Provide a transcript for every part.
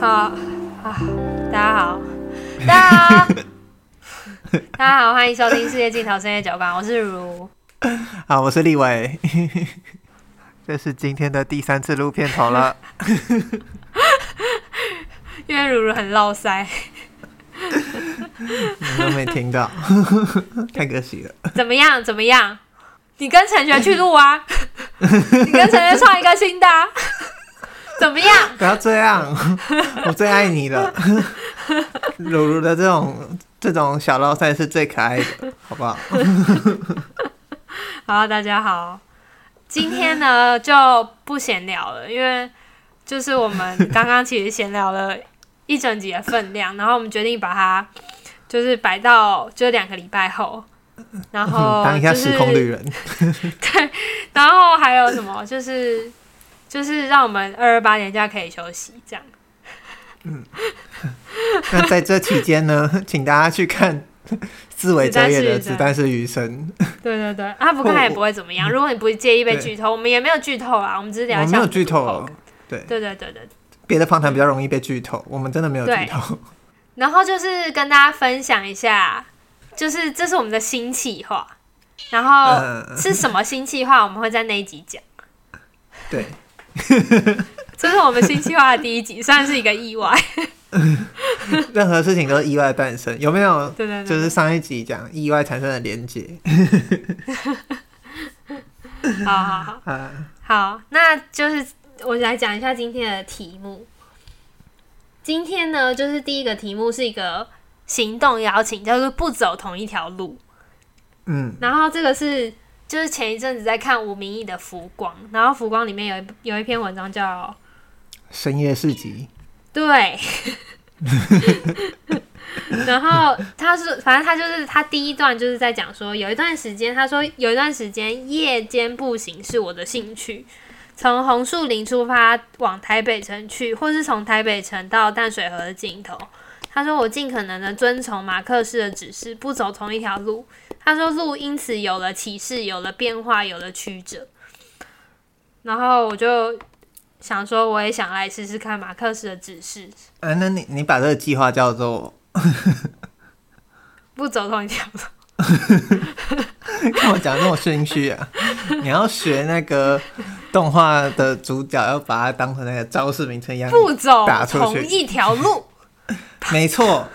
好啊，大家好，大家好，大家好，欢迎收听《世界尽头深夜酒馆》，我是如，好，我是立伟，这是今天的第三次录片头了，因为如如很落腮，你都没听到，太可惜了。怎么样？怎么样？你跟陈璇去录啊？你跟陈璇创一个新的、啊？怎么样？不要这样，我最爱你了。如如的这种这种小捞赛是最可爱的，好不好？好，大家好，今天呢就不闲聊了，因为就是我们刚刚其实闲聊了一整集的分量，然后我们决定把它就是摆到就两个礼拜后，然后、就是、当一下时空旅人。对，然后还有什么就是。就是让我们二二八年假可以休息，这样。嗯，那在这期间呢，请大家去看 四维哲也的《子弹是余生》。对对对，啊，不看也不会怎么样。如果你不介意被剧透，我们也没有剧透啊，我们只是聊一下。我没有剧透。对对对对对，别的访谈比较容易被剧透，我们真的没有剧透。然后就是跟大家分享一下，就是这是我们的新企划，然后是什么新企划，我们会在那一集讲。对。这是我们新计划的第一集，算是一个意外。任何事情都是意外诞生，有没有？对对对，就是上一集讲意外产生的连结。好 好好，好，好，那就是我来讲一下今天的题目。今天呢，就是第一个题目是一个行动邀请，叫做不走同一条路。嗯，然后这个是。就是前一阵子在看吴明义的《浮光》，然后《浮光》里面有一有一篇文章叫《深夜市集》。对。然后他是，反正他就是他第一段就是在讲说，有一段时间，他说有一段时间夜间步行是我的兴趣，从红树林出发往台北城去，或是从台北城到淡水河的尽头。他说我尽可能的遵从马克思的指示，不走同一条路。他说：“路因此有了启示，有了变化，有了曲折。”然后我就想说，我也想来试试看马克思的指示。哎、啊，那你你把这个计划叫做“不走同一条路”。看我讲那么心虚啊！你要学那个动画的主角，要把它当成那个招式名称一样，不走同一条路。没错。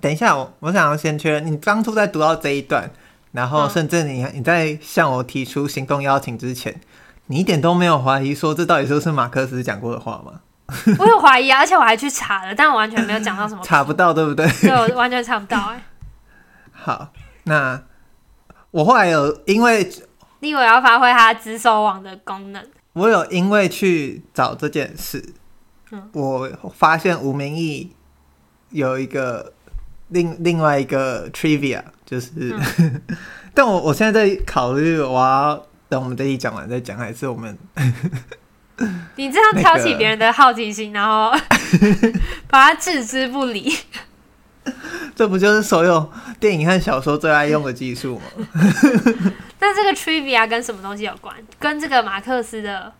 等一下，我我想要先确认，你当初在读到这一段，然后甚至你你在向我提出行动邀请之前，你一点都没有怀疑说这到底是不是马克思讲过的话吗？我有怀疑啊，而且我还去查了，但我完全没有讲到什么，查不到，对不对？对，我完全查不到 哎、欸。好，那我后来有因为你以为要发挥他资收网的功能，我有因为去找这件事，嗯、我发现吴明义有一个。另另外一个 trivia 就是，嗯、但我我现在在考虑，我要等我们这一讲完再讲，还是我们？你这样挑起别人的好奇心，然后 把他置之不理，这不就是所有电影和小说最爱用的技术吗？那这个 trivia 跟什么东西有关？跟这个马克思的？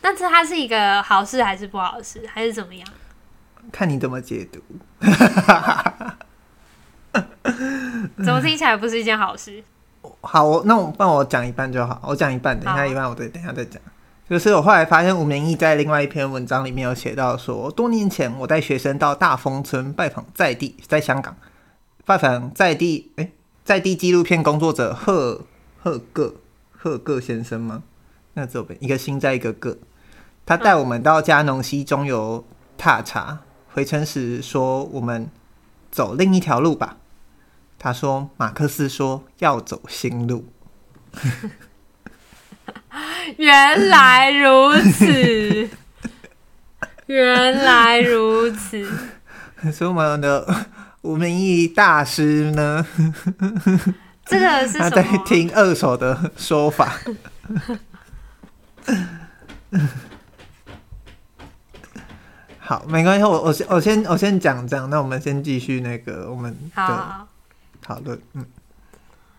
但是它是一个好事还是不好事，还是怎么样？看你怎么解读。怎么听起来不是一件好事？好，我那我帮我讲一半就好，我讲一半，等一下一半我再等一下再讲。就是我后来发现吴明义在另外一篇文章里面有写到说，多年前我带学生到大丰村拜访在地，在香港拜访在地，哎、欸，在地纪录片工作者贺贺个贺个先生吗？那这边一个心在一个个，他带我们到嘉农西中游踏查，回程时说我们走另一条路吧。他说：“马克思说要走新路。”原来如此，原来如此。所以我们的吴明义大师呢？这个是他在听二手的说法。好，没关系，我我先我先我先讲这样，那我们先继续那个我们的。好讨论，嗯，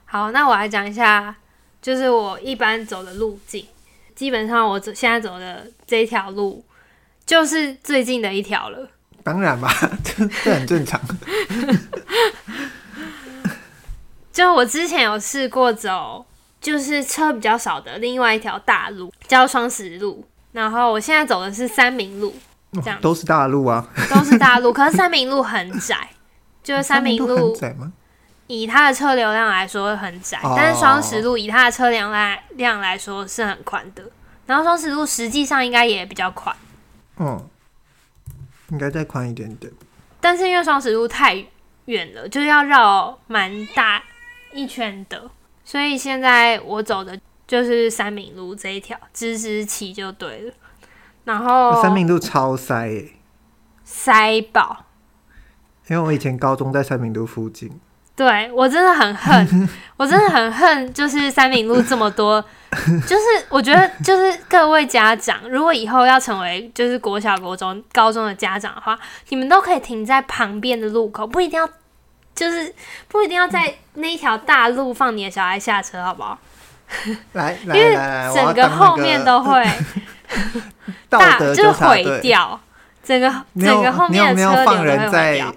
好，那我来讲一下，就是我一般走的路径。基本上我走现在走的这条路就是最近的一条了。当然吧，这这很正常。就我之前有试过走，就是车比较少的另外一条大路，叫双十路。然后我现在走的是三明路，这样都是大路啊，都是大路。可是三明路很窄，就是三明路窄吗？以它的车流量来说很窄，哦、但是双十路以它的车流来量来说是很宽的。然后双十路实际上应该也比较宽，嗯，应该再宽一点点。但是因为双十路太远了，就是要绕蛮大一圈的，所以现在我走的就是三明路这一条，直直骑就对了。然后三明路超塞耶，塞爆！因为我以前高中在三明路附近。对，我真的很恨，我真的很恨，就是三明路这么多，就是我觉得就是各位家长，如果以后要成为就是国小、国中、高中的家长的话，你们都可以停在旁边的路口，不一定要，就是不一定要在那一条大路放你的小孩下车，好不好？来，因为整个后面都会 大，就是毁掉，整个整个后面的车流都会毁掉。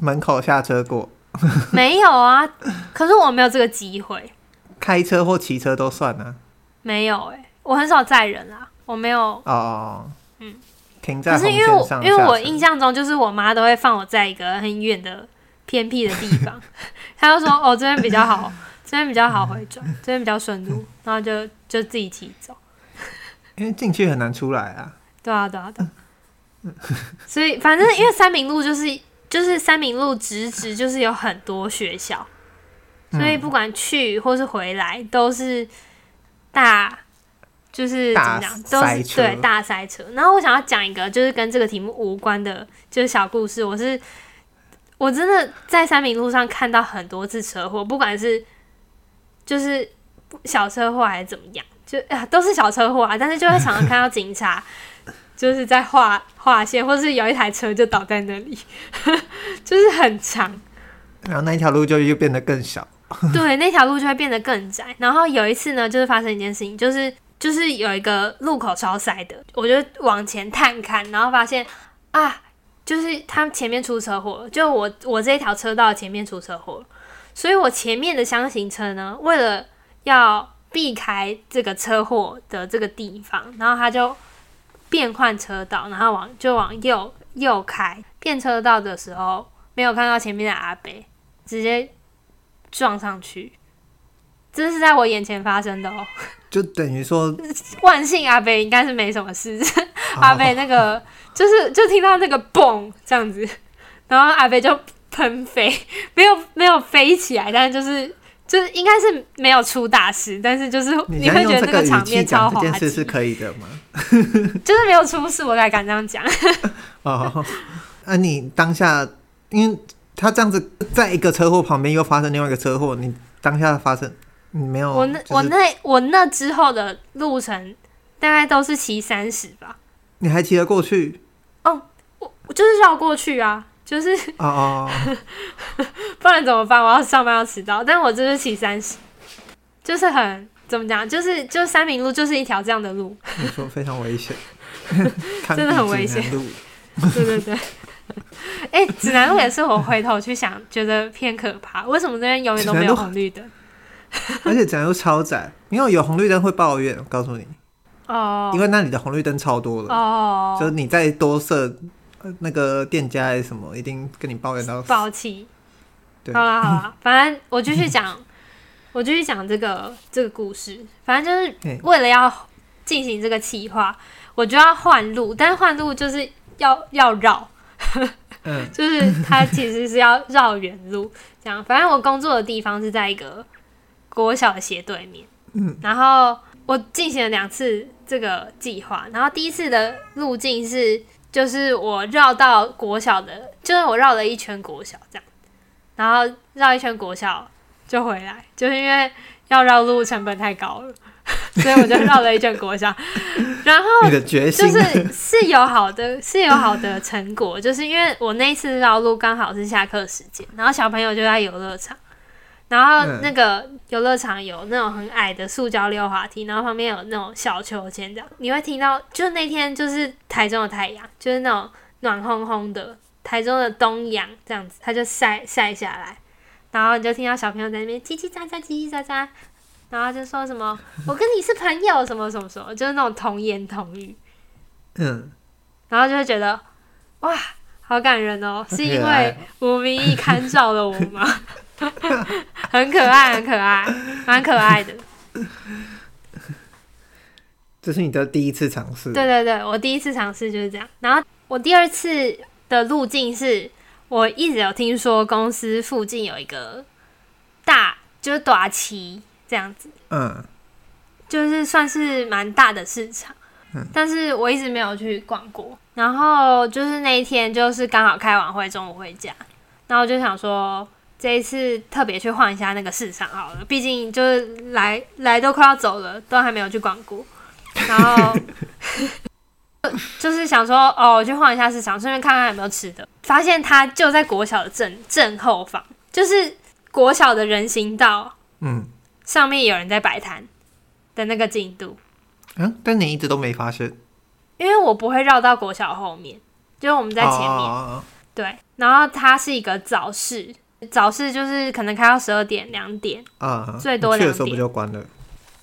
门口下车过。没有啊，可是我没有这个机会。开车或骑车都算啊。没有哎、欸，我很少载人啊，我没有。哦，嗯，停在。可是因为我因为我印象中就是我妈都会放我在一个很远的偏僻的地方，她就说哦这边比较好，这边比较好回转，这边比较顺路，然后就就自己骑走。因为进去很难出来啊。对啊对啊对。所以反正因为三明路就是。就是三明路直直就是有很多学校，所以不管去或是回来都是大，就是怎么讲，都是对大塞车。然后我想要讲一个就是跟这个题目无关的，就是小故事。我是我真的在三明路上看到很多次车祸，不管是就是小车祸还是怎么样，就啊都是小车祸啊，但是就会常常看到警察。就是在画画线，或是有一台车就倒在那里，就是很长，然后那一条路就又变得更小，对，那条路就会变得更窄。然后有一次呢，就是发生一件事情，就是就是有一个路口超塞的，我就往前探看，然后发现啊，就是他前面出车祸了，就我我这一条车道前面出车祸，所以我前面的箱型车呢，为了要避开这个车祸的这个地方，然后他就。变换车道，然后往就往右右开。变车道的时候，没有看到前面的阿北，直接撞上去。这是在我眼前发生的哦。就等于说，万幸阿北应该是没什么事。阿北那个就是 就听到那个嘣这样子，然后阿北就喷飞，没有没有飞起来，但是就是。就是应该是没有出大事，但是就是你会觉得那个场面超滑稽。这件事是可以的吗？就是没有出事，我才敢这样讲。哦，那、啊、你当下，因为他这样子在一个车祸旁边又发生另外一个车祸，你当下发生你没有？我那、就是、我那我那之后的路程大概都是骑三十吧。你还骑得过去？哦，我我就是绕过去啊。就是哦，不然怎么办？我要上班要迟到，但我就是骑三十，就是很怎么讲？就是就三明路就是一条这样的路，你说非常危险，真的很危险。对对对，哎、欸，指南路也是我回头去想，觉得偏可怕。为什么这边永远都没有红绿灯？而且指南路超窄，因为有红绿灯会抱怨。我告诉你哦，因为那里的红绿灯超多了哦，就是你再多设。那个店家什么，一定跟你抱怨到爆气。好啦好啦，反正我继续讲，我继续讲这个这个故事。反正就是为了要进行这个企划，我就要换路，但是换路就是要要绕，嗯，就是它其实是要绕远路。这样，反正我工作的地方是在一个国小的斜对面，嗯，然后我进行了两次这个计划，然后第一次的路径是。就是我绕到国小的，就是我绕了一圈国小这样，然后绕一圈国小就回来，就是因为要绕路成本太高了，所以我就绕了一圈国小。然后就是是有好的，是有好的成果，就是因为我那一次绕路刚好是下课时间，然后小朋友就在游乐场，然后那个游乐场有那种很矮的塑胶溜滑梯，然后旁边有那种小秋千，这样你会听到。就那天就是台中的太阳，就是那种暖烘烘的台中的东阳这样子，它就晒晒下来，然后你就听到小朋友在那边叽叽喳喳叽叽喳喳，然后就说什么“我跟你是朋友”什么什么什么，就是那种童言童语。嗯，然后就会觉得哇，好感人哦，是因为吴明义看照了我吗？很可爱，很可爱，蛮可爱的。这是你的第一次尝试？对对对，我第一次尝试就是这样。然后我第二次的路径是，我一直有听说公司附近有一个大，就是短旗这样子，嗯，就是算是蛮大的市场，嗯，但是我一直没有去逛过。然后就是那一天，就是刚好开完会，中午回家，然后我就想说。这一次特别去晃一下那个市场好了，毕竟就是来来都快要走了，都还没有去逛过，然后就是想说哦，我去晃一下市场，顺便看看有没有吃的。发现它就在国小的正正后方，就是国小的人行道，嗯，上面有人在摆摊的那个进度。嗯，但你一直都没发现，因为我不会绕到国小后面，就是我们在前面，哦、对，然后它是一个早市。早市就是可能开到十二点、两点啊，最多两点。去的时候不就关了？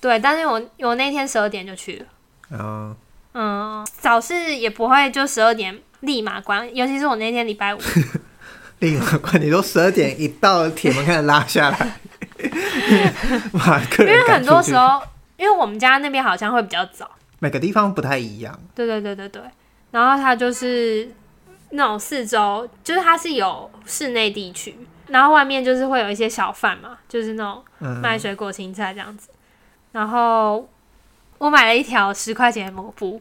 对，但是我我那天十二点就去了。啊，嗯，早市也不会就十二点立马关，尤其是我那天礼拜五 立马关。你都十二点一到，铁门开始拉下来，因为很多时候，因为我们家那边好像会比较早，每个地方不太一样。对对对对对，然后它就是那种四周，就是它是有室内地区。然后外面就是会有一些小贩嘛，就是那种卖水果、青菜这样子。嗯、然后我买了一条十块钱的抹布，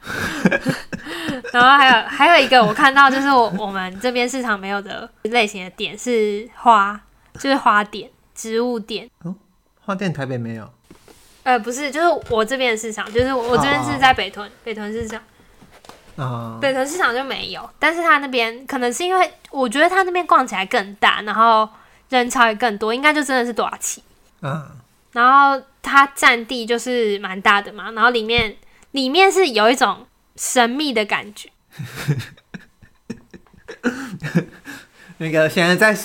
然后还有还有一个我看到就是我我们这边市场没有的类型的点是花，就是花店、植物店。哦，花店台北没有？呃，不是，就是我这边的市场，就是我我这边是在北屯，北屯市场。啊，北屯市场就没有，但是他那边可能是因为我觉得他那边逛起来更大，然后人潮也更多，应该就真的是大旗。嗯，然后它占地就是蛮大的嘛，然后里面里面是有一种神秘的感觉。那个现在在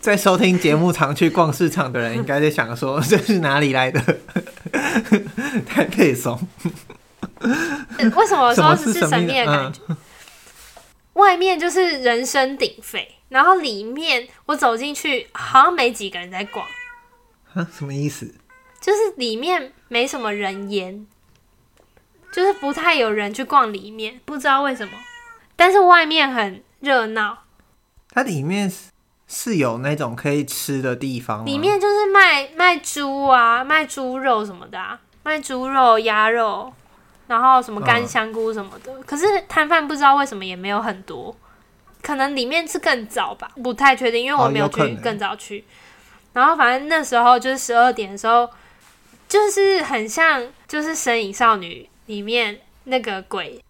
在收听节目、常去逛市场的人，应该在想说这是哪里来的太配送。为什么说是神秘的感觉？嗯、外面就是人声鼎沸，然后里面我走进去，好像没几个人在逛。什么意思？就是里面没什么人烟，就是不太有人去逛里面，不知道为什么。但是外面很热闹。它里面是有那种可以吃的地方，里面就是卖卖猪啊，卖猪肉什么的啊，卖猪肉、鸭肉。然后什么干香菇什么的，嗯、可是摊贩不知道为什么也没有很多，可能里面是更早吧，不太确定，因为我没有去更早去。哦、然后反正那时候就是十二点的时候，就是很像就是《神影少女》里面那个鬼，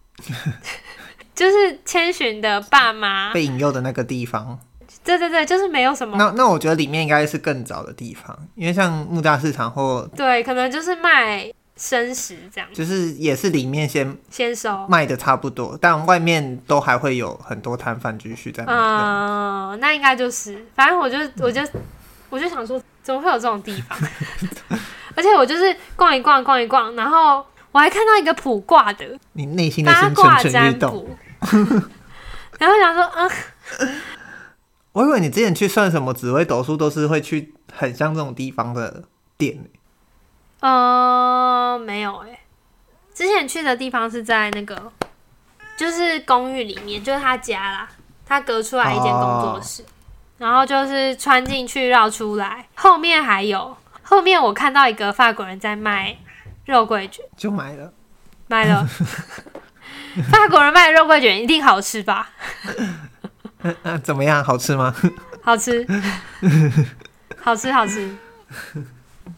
就是千寻的爸妈被引诱的那个地方。对对对，就是没有什么。那那我觉得里面应该是更早的地方，因为像木栅市场或对，可能就是卖。生食这样，就是也是里面先先收卖的差不多，但外面都还会有很多摊贩继续在卖。嗯，那应该就是，反正我就我就我就想说，怎么会有这种地方？而且我就是逛一逛逛一逛，然后我还看到一个卜卦的，你内心的八卦占卜，然后想说，啊，我以为你之前去算什么紫微斗数，都是会去很像这种地方的店。呃，没有哎、欸，之前去的地方是在那个，就是公寓里面，就是他家啦，他隔出来一间工作室，哦、然后就是穿进去绕出来，后面还有，后面我看到一个法国人在卖肉桂卷，就买了，买了，法国人卖的肉桂卷一定好吃吧？怎么样？好吃吗？好吃，好吃，好吃。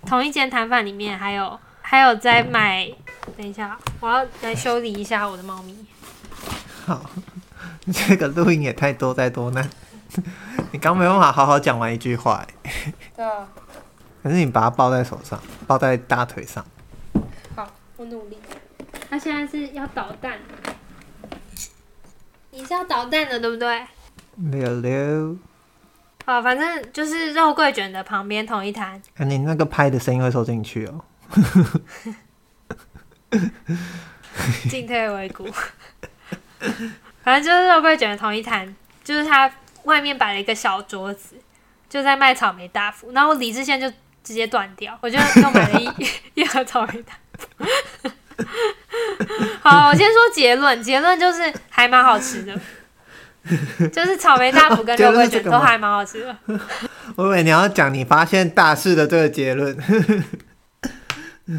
同一间摊贩里面还有还有在卖，等一下，我要来修理一下我的猫咪。好，这个录音也太多灾多难。你刚没办法好好讲完一句话，对啊。可是你把它抱在手上，抱在大腿上。好，我努力。他现在是要捣蛋，你是要捣蛋的，对不对？溜溜。好，反正就是肉桂卷的旁边同一摊。哎，你那个拍的声音会收进去哦。进退维谷。反正就是肉桂卷的同一摊，就是他外面摆了一个小桌子，就在卖草莓大福，然后李志宪就直接断掉，我就又买了一 一盒草莓蛋。好，我先说结论，结论就是还蛮好吃的，就是草莓大福跟肉桂卷都还蛮好吃的。我以为你要讲你发现大事的这个结论。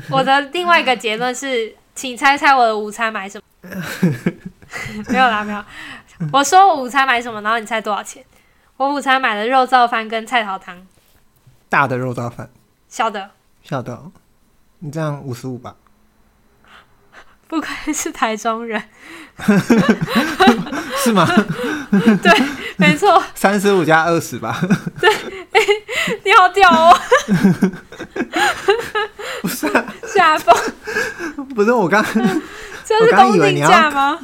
我的另外一个结论是，请猜猜我的午餐买什么？没有啦，没有。我说我午餐买什么，然后你猜多少钱？我午餐买了肉燥饭跟菜头汤。大的肉燥饭。小的。小的。你这样五十五吧。不愧是台中人。是吗？对，没错。三十五加二十吧。对。你好屌哦！不是啊，下风。不是我刚，这是公定价吗？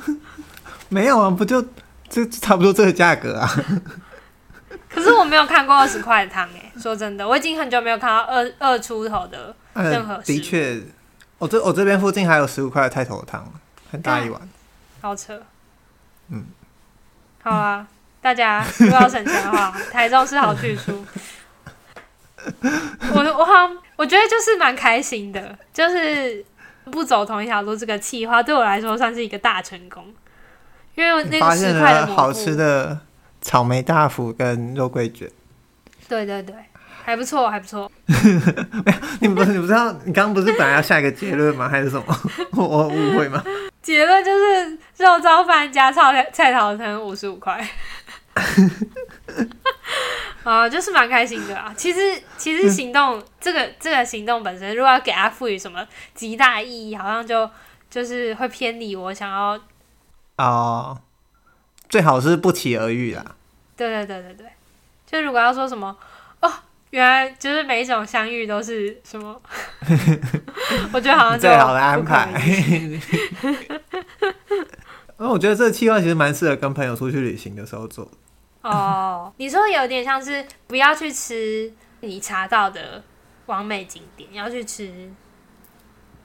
没有啊，不就这差不多这个价格啊。可是我没有看过二十块的汤诶，说真的，我已经很久没有看到二二出头的任何、呃。的确，我这我这边附近还有十五块的菜头汤，很大一碗。好扯。嗯。好啊，大家如果要省钱的话，台中是好去处。我我好像我觉得就是蛮开心的，就是不走同一条路，这个计划对我来说算是一个大成功。因为那个十块的好吃的草莓大福跟肉桂卷，对对对，还不错，还不错。没有，你不你不知道，你刚刚不是本来要下一个结论吗？还是什么？我误会吗？结论就是肉燥饭加菜菜头汤五十五块。啊，就是蛮开心的啊。其实，其实行动、嗯、这个这个行动本身，如果要给它赋予什么极大意义，好像就就是会偏离我想要。哦，最好是不期而遇啦。对对对对对，就如果要说什么哦，原来就是每一种相遇都是什么，我觉得好像最好的安排。因为我觉得这个计划其实蛮适合跟朋友出去旅行的时候做。哦，你说有点像是不要去吃你查到的完美景点，要去吃。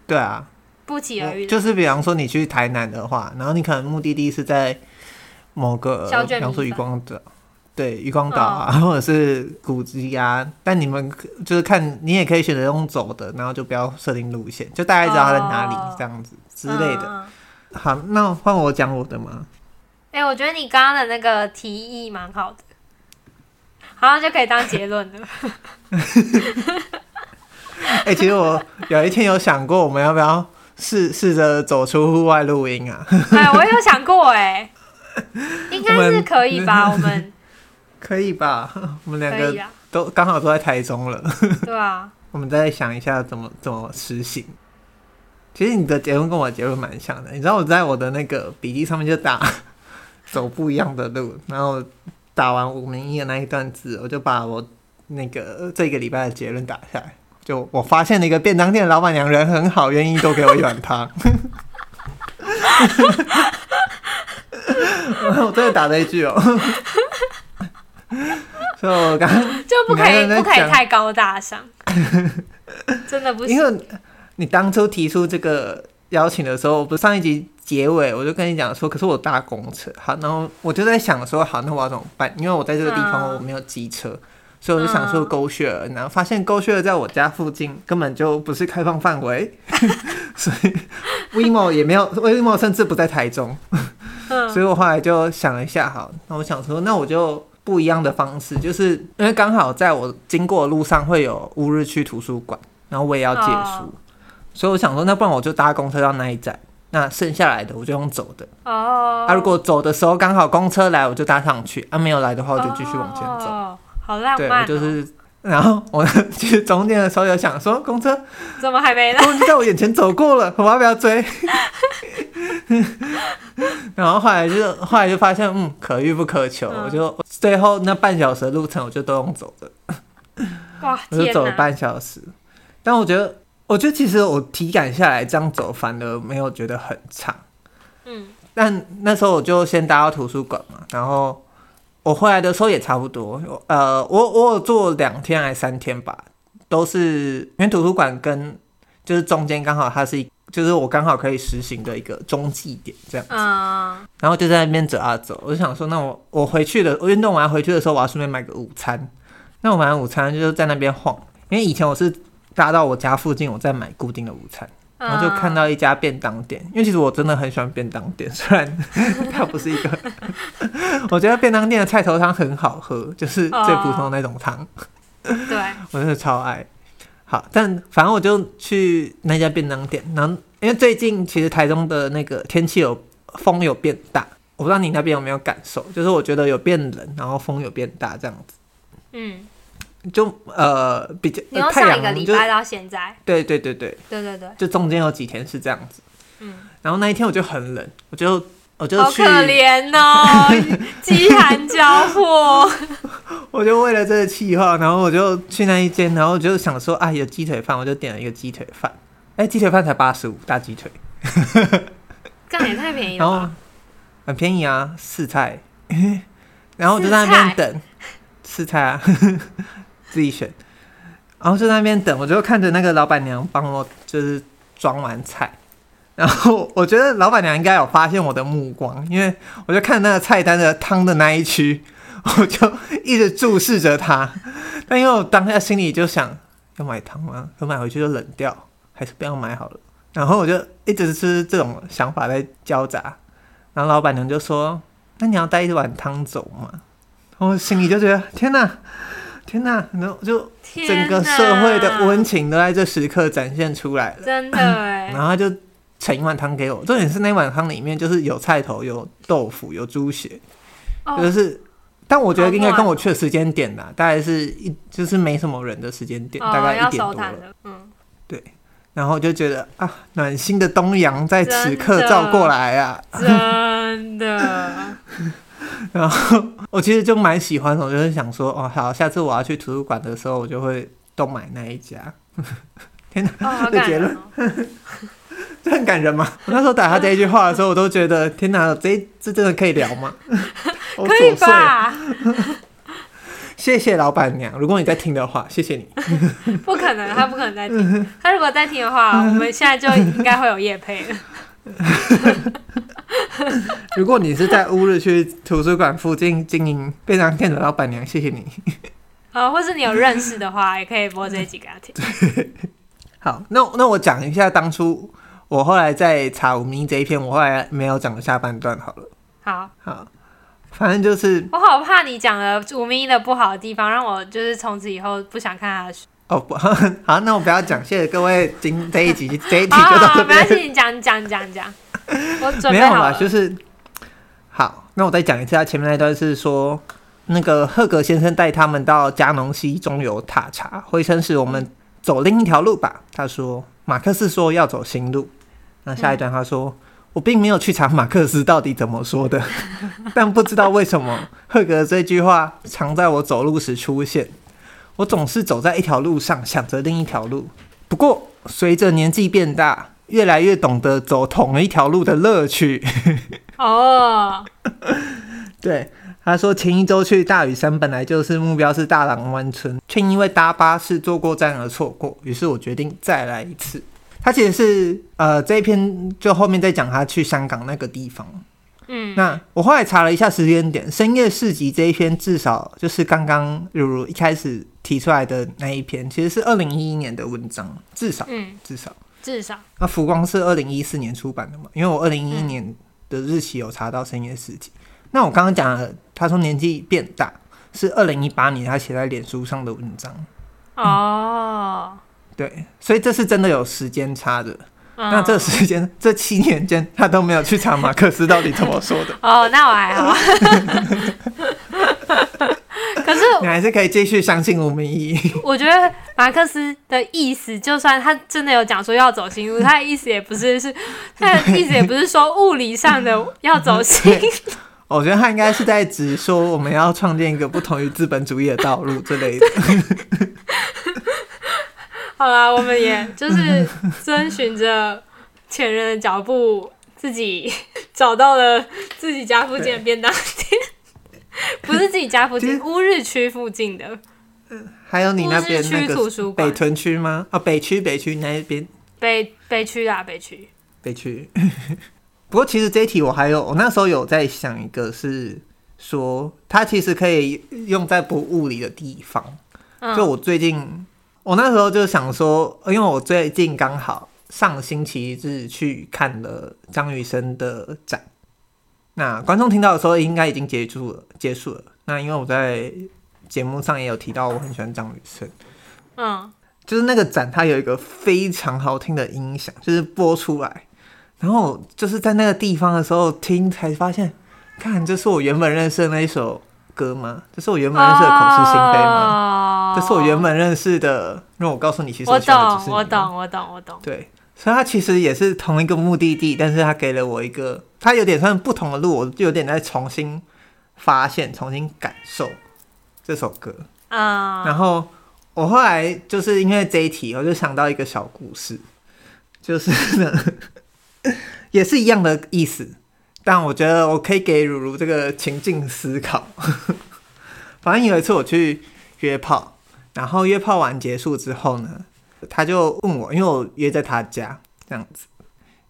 对啊，不期而遇。就是比方说你去台南的话，然后你可能目的地是在某个，比方说渔光岛，对，渔光岛啊，哦、或者是古迹啊。但你们就是看，你也可以选择用走的，然后就不要设定路线，就大概知道它在哪里，哦、这样子之类的。嗯、好，那换我讲我的吗？哎、欸，我觉得你刚刚的那个提议蛮好的，好像就可以当结论了。哎、欸，其实我有一天有想过，我们要不要试试着走出户外录音啊？哎，我有想过、欸，哎，应该是可以吧？我们可以吧？我们两个都刚好都在台中了。对啊，我们再想一下怎么怎么实行。其实你的结论跟我的结论蛮像的，你知道我在我的那个笔记上面就打。走不一样的路，然后打完五名一的那一段字，我就把我那个这个礼拜的结论打下来。就我发现了一个便当店的老板娘人很好，愿意多给我一碗汤。我真的打了一句哦，所以我刚 就不可以不可以太高大上，真的不行。因为你当初提出这个邀请的时候，不是上一集。结尾我就跟你讲说，可是我搭公车，好，然后我就在想说，好，那我要怎么办？因为我在这个地方我没有机车，嗯、所以我就想说 GoShare，然后发现 GoShare 在我家附近根本就不是开放范围，所以 WeMo 也没有，WeMo 甚至不在台中，嗯、所以我后来就想了一下，好，那我想说，那我就不一样的方式，就是因为刚好在我经过的路上会有乌日区图书馆，然后我也要借书，哦、所以我想说，那不然我就搭公车到那一站。那剩下来的我就用走的哦。啊，如果走的时候刚好公车来，我就搭上去；啊，没有来的话，我就继续往前走。哦，好浪漫哦。对，就是，然后我其实中间的时候有想说，公车怎么还没来？公车在我眼前走过了，我要不要追？然后后来就后来就发现，嗯，可遇不可求，我就最后那半小时的路程，我就都用走的。哇，我就走了半小时。但我觉得，我觉得其实我体感下来这样走，反而没有觉得很长。嗯。但那时候我就先搭到图书馆嘛，然后我回来的时候也差不多。呃，我我有坐两天还是三天吧，都是因为图书馆跟就是中间刚好它是一，就是我刚好可以实行的一个中继点这样子。嗯。然后就在那边走啊走，我就想说，那我我回去的，我运动完回去的时候，我要顺便买个午餐。那我买完午餐就是在那边晃，因为以前我是搭到我家附近，我在买固定的午餐。然后就看到一家便当店，因为其实我真的很喜欢便当店，虽然 它不是一个，我觉得便当店的菜头汤很好喝，就是最普通的那种汤。对，我真的超爱。好，但反正我就去那家便当店，然后因为最近其实台中的那个天气有风有变大，我不知道你那边有没有感受，就是我觉得有变冷，然后风有变大这样子。嗯。就呃比较，你用上一个礼拜到现在，对对对对。对对对，就中间有几天是这样子，嗯，然后那一天我就很冷，我就我就去，好可怜哦，饥寒交迫，我就为了这个气话，然后我就去那一间，然后我就想说啊，有鸡腿饭，我就点了一个鸡腿饭，哎，鸡腿饭才八十五，大鸡腿，这样也太便宜了，然后很便宜啊，四菜，然后我就在那边等四菜啊。自己选，然后就在那边等，我就看着那个老板娘帮我就是装完菜，然后我觉得老板娘应该有发现我的目光，因为我就看那个菜单的汤的那一区，我就一直注视着她。但因为我当下心里就想，要买汤吗？可买回去就冷掉，还是不要买好了。然后我就一直是这种想法在交杂，然后老板娘就说：“那你要带一碗汤走吗？”我心里就觉得天哪！天呐，然后就整个社会的温情都在这时刻展现出来了，真的哎。然后他就盛一碗汤给我，重点是那碗汤里面就是有菜头、有豆腐、有猪血，哦、就是，但我觉得应该跟我去的时间点呐，大概是一就是没什么人的时时间点，哦、大概一点多了，嗯，对。然后就觉得啊，暖心的东阳在此刻照过来啊，真的。然后我其实就蛮喜欢的，我就是想说，哦，好，下次我要去图书馆的时候，我就会都买那一家。天哪，哦、这结论，这很感人吗？我那时候打他这一句话的时候，我都觉得，天哪，这这真的可以聊吗？可以吧？谢谢老板娘，如果你在听的话，谢谢你。不可能，他不可能在听。他如果在听的话，我们现在就应该会有夜配了。如果你是在乌日区图书馆附近经营便当店的老板娘，谢谢你。呃，或是你有认识的话，也可以播这几个给他听。好，那那我讲一下当初我后来在查吴明益这一篇，我后来没有讲下半段好了。好，好，反正就是我好怕你讲了吴明益的不好的地方，让我就是从此以后不想看他的书。哦不，好，那我不要讲，谢谢各位，今这一集这一集就到这边。没关系，你讲讲讲讲，我准备好了。没有啦，就是好，那我再讲一次，他前面那段是说，那个赫格先生带他们到加农西中游塔查，回程时我们走另一条路吧。他说，马克思说要走新路。那下一段他说，嗯、我并没有去查马克思到底怎么说的，但不知道为什么赫格这句话常在我走路时出现。我总是走在一条路上，想着另一条路。不过，随着年纪变大，越来越懂得走同一条路的乐趣。哦，oh. 对，他说前一周去大屿山，本来就是目标是大朗湾村，却因为搭巴士坐过站而错过。于是我决定再来一次。他其实是呃这一篇就后面再讲他去香港那个地方。嗯，那我后来查了一下时间点，深夜市集这一篇至少就是刚刚如如一开始提出来的那一篇，其实是二零一一年的文章，至少，嗯，至少，至少。那浮光是二零一四年出版的嘛？因为我二零一一年的日期有查到深夜市集。嗯、那我刚刚讲了，他说年纪变大是二零一八年他写在脸书上的文章。哦、嗯，对，所以这是真的有时间差的。那这时间这七年间，他都没有去查马克思到底怎么说的。哦，那我还好。可是你还是可以继续相信吴明义。我觉得马克思的意思，就算他真的有讲说要走新路，他的意思也不是是，他的意思也不是说物理上的要走新路。我觉得他应该是在指说我们要创建一个不同于资本主义的道路之类的。好啦，我们也 就是遵循着前人的脚步，自己 找到了自己家附近的便当店，不是自己家附近，乌日区附近的。还有你那边那个北屯区吗？啊，北区北区那一边？北北区啊，北区。北区。不过其实这一题我还有，我那时候有在想一个，是说它其实可以用在不物理的地方。就我最近，我那时候就想说，因为我最近刚好上星期日去看了张雨生的展。那观众听到的时候，应该已经结束了，结束了。那因为我在。节目上也有提到，我很喜欢张雨生。嗯，就是那个展，它有一个非常好听的音响，就是播出来，然后就是在那个地方的时候听，才发现，看，这是我原本认识的那一首歌吗？这是我原本认识的口是心非吗？这是我原本认识的。让我告诉你，其实我懂，我懂，我懂，我懂。对，所以他其实也是同一个目的地，但是他给了我一个，他有点算不同的路，我就有点在重新发现，重新感受。这首歌啊，然后我后来就是因为这一题，我就想到一个小故事，就是呢，也是一样的意思，但我觉得我可以给如如这个情境思考。反正有一次我去约炮，然后约炮完结束之后呢，他就问我，因为我约在他家这样子，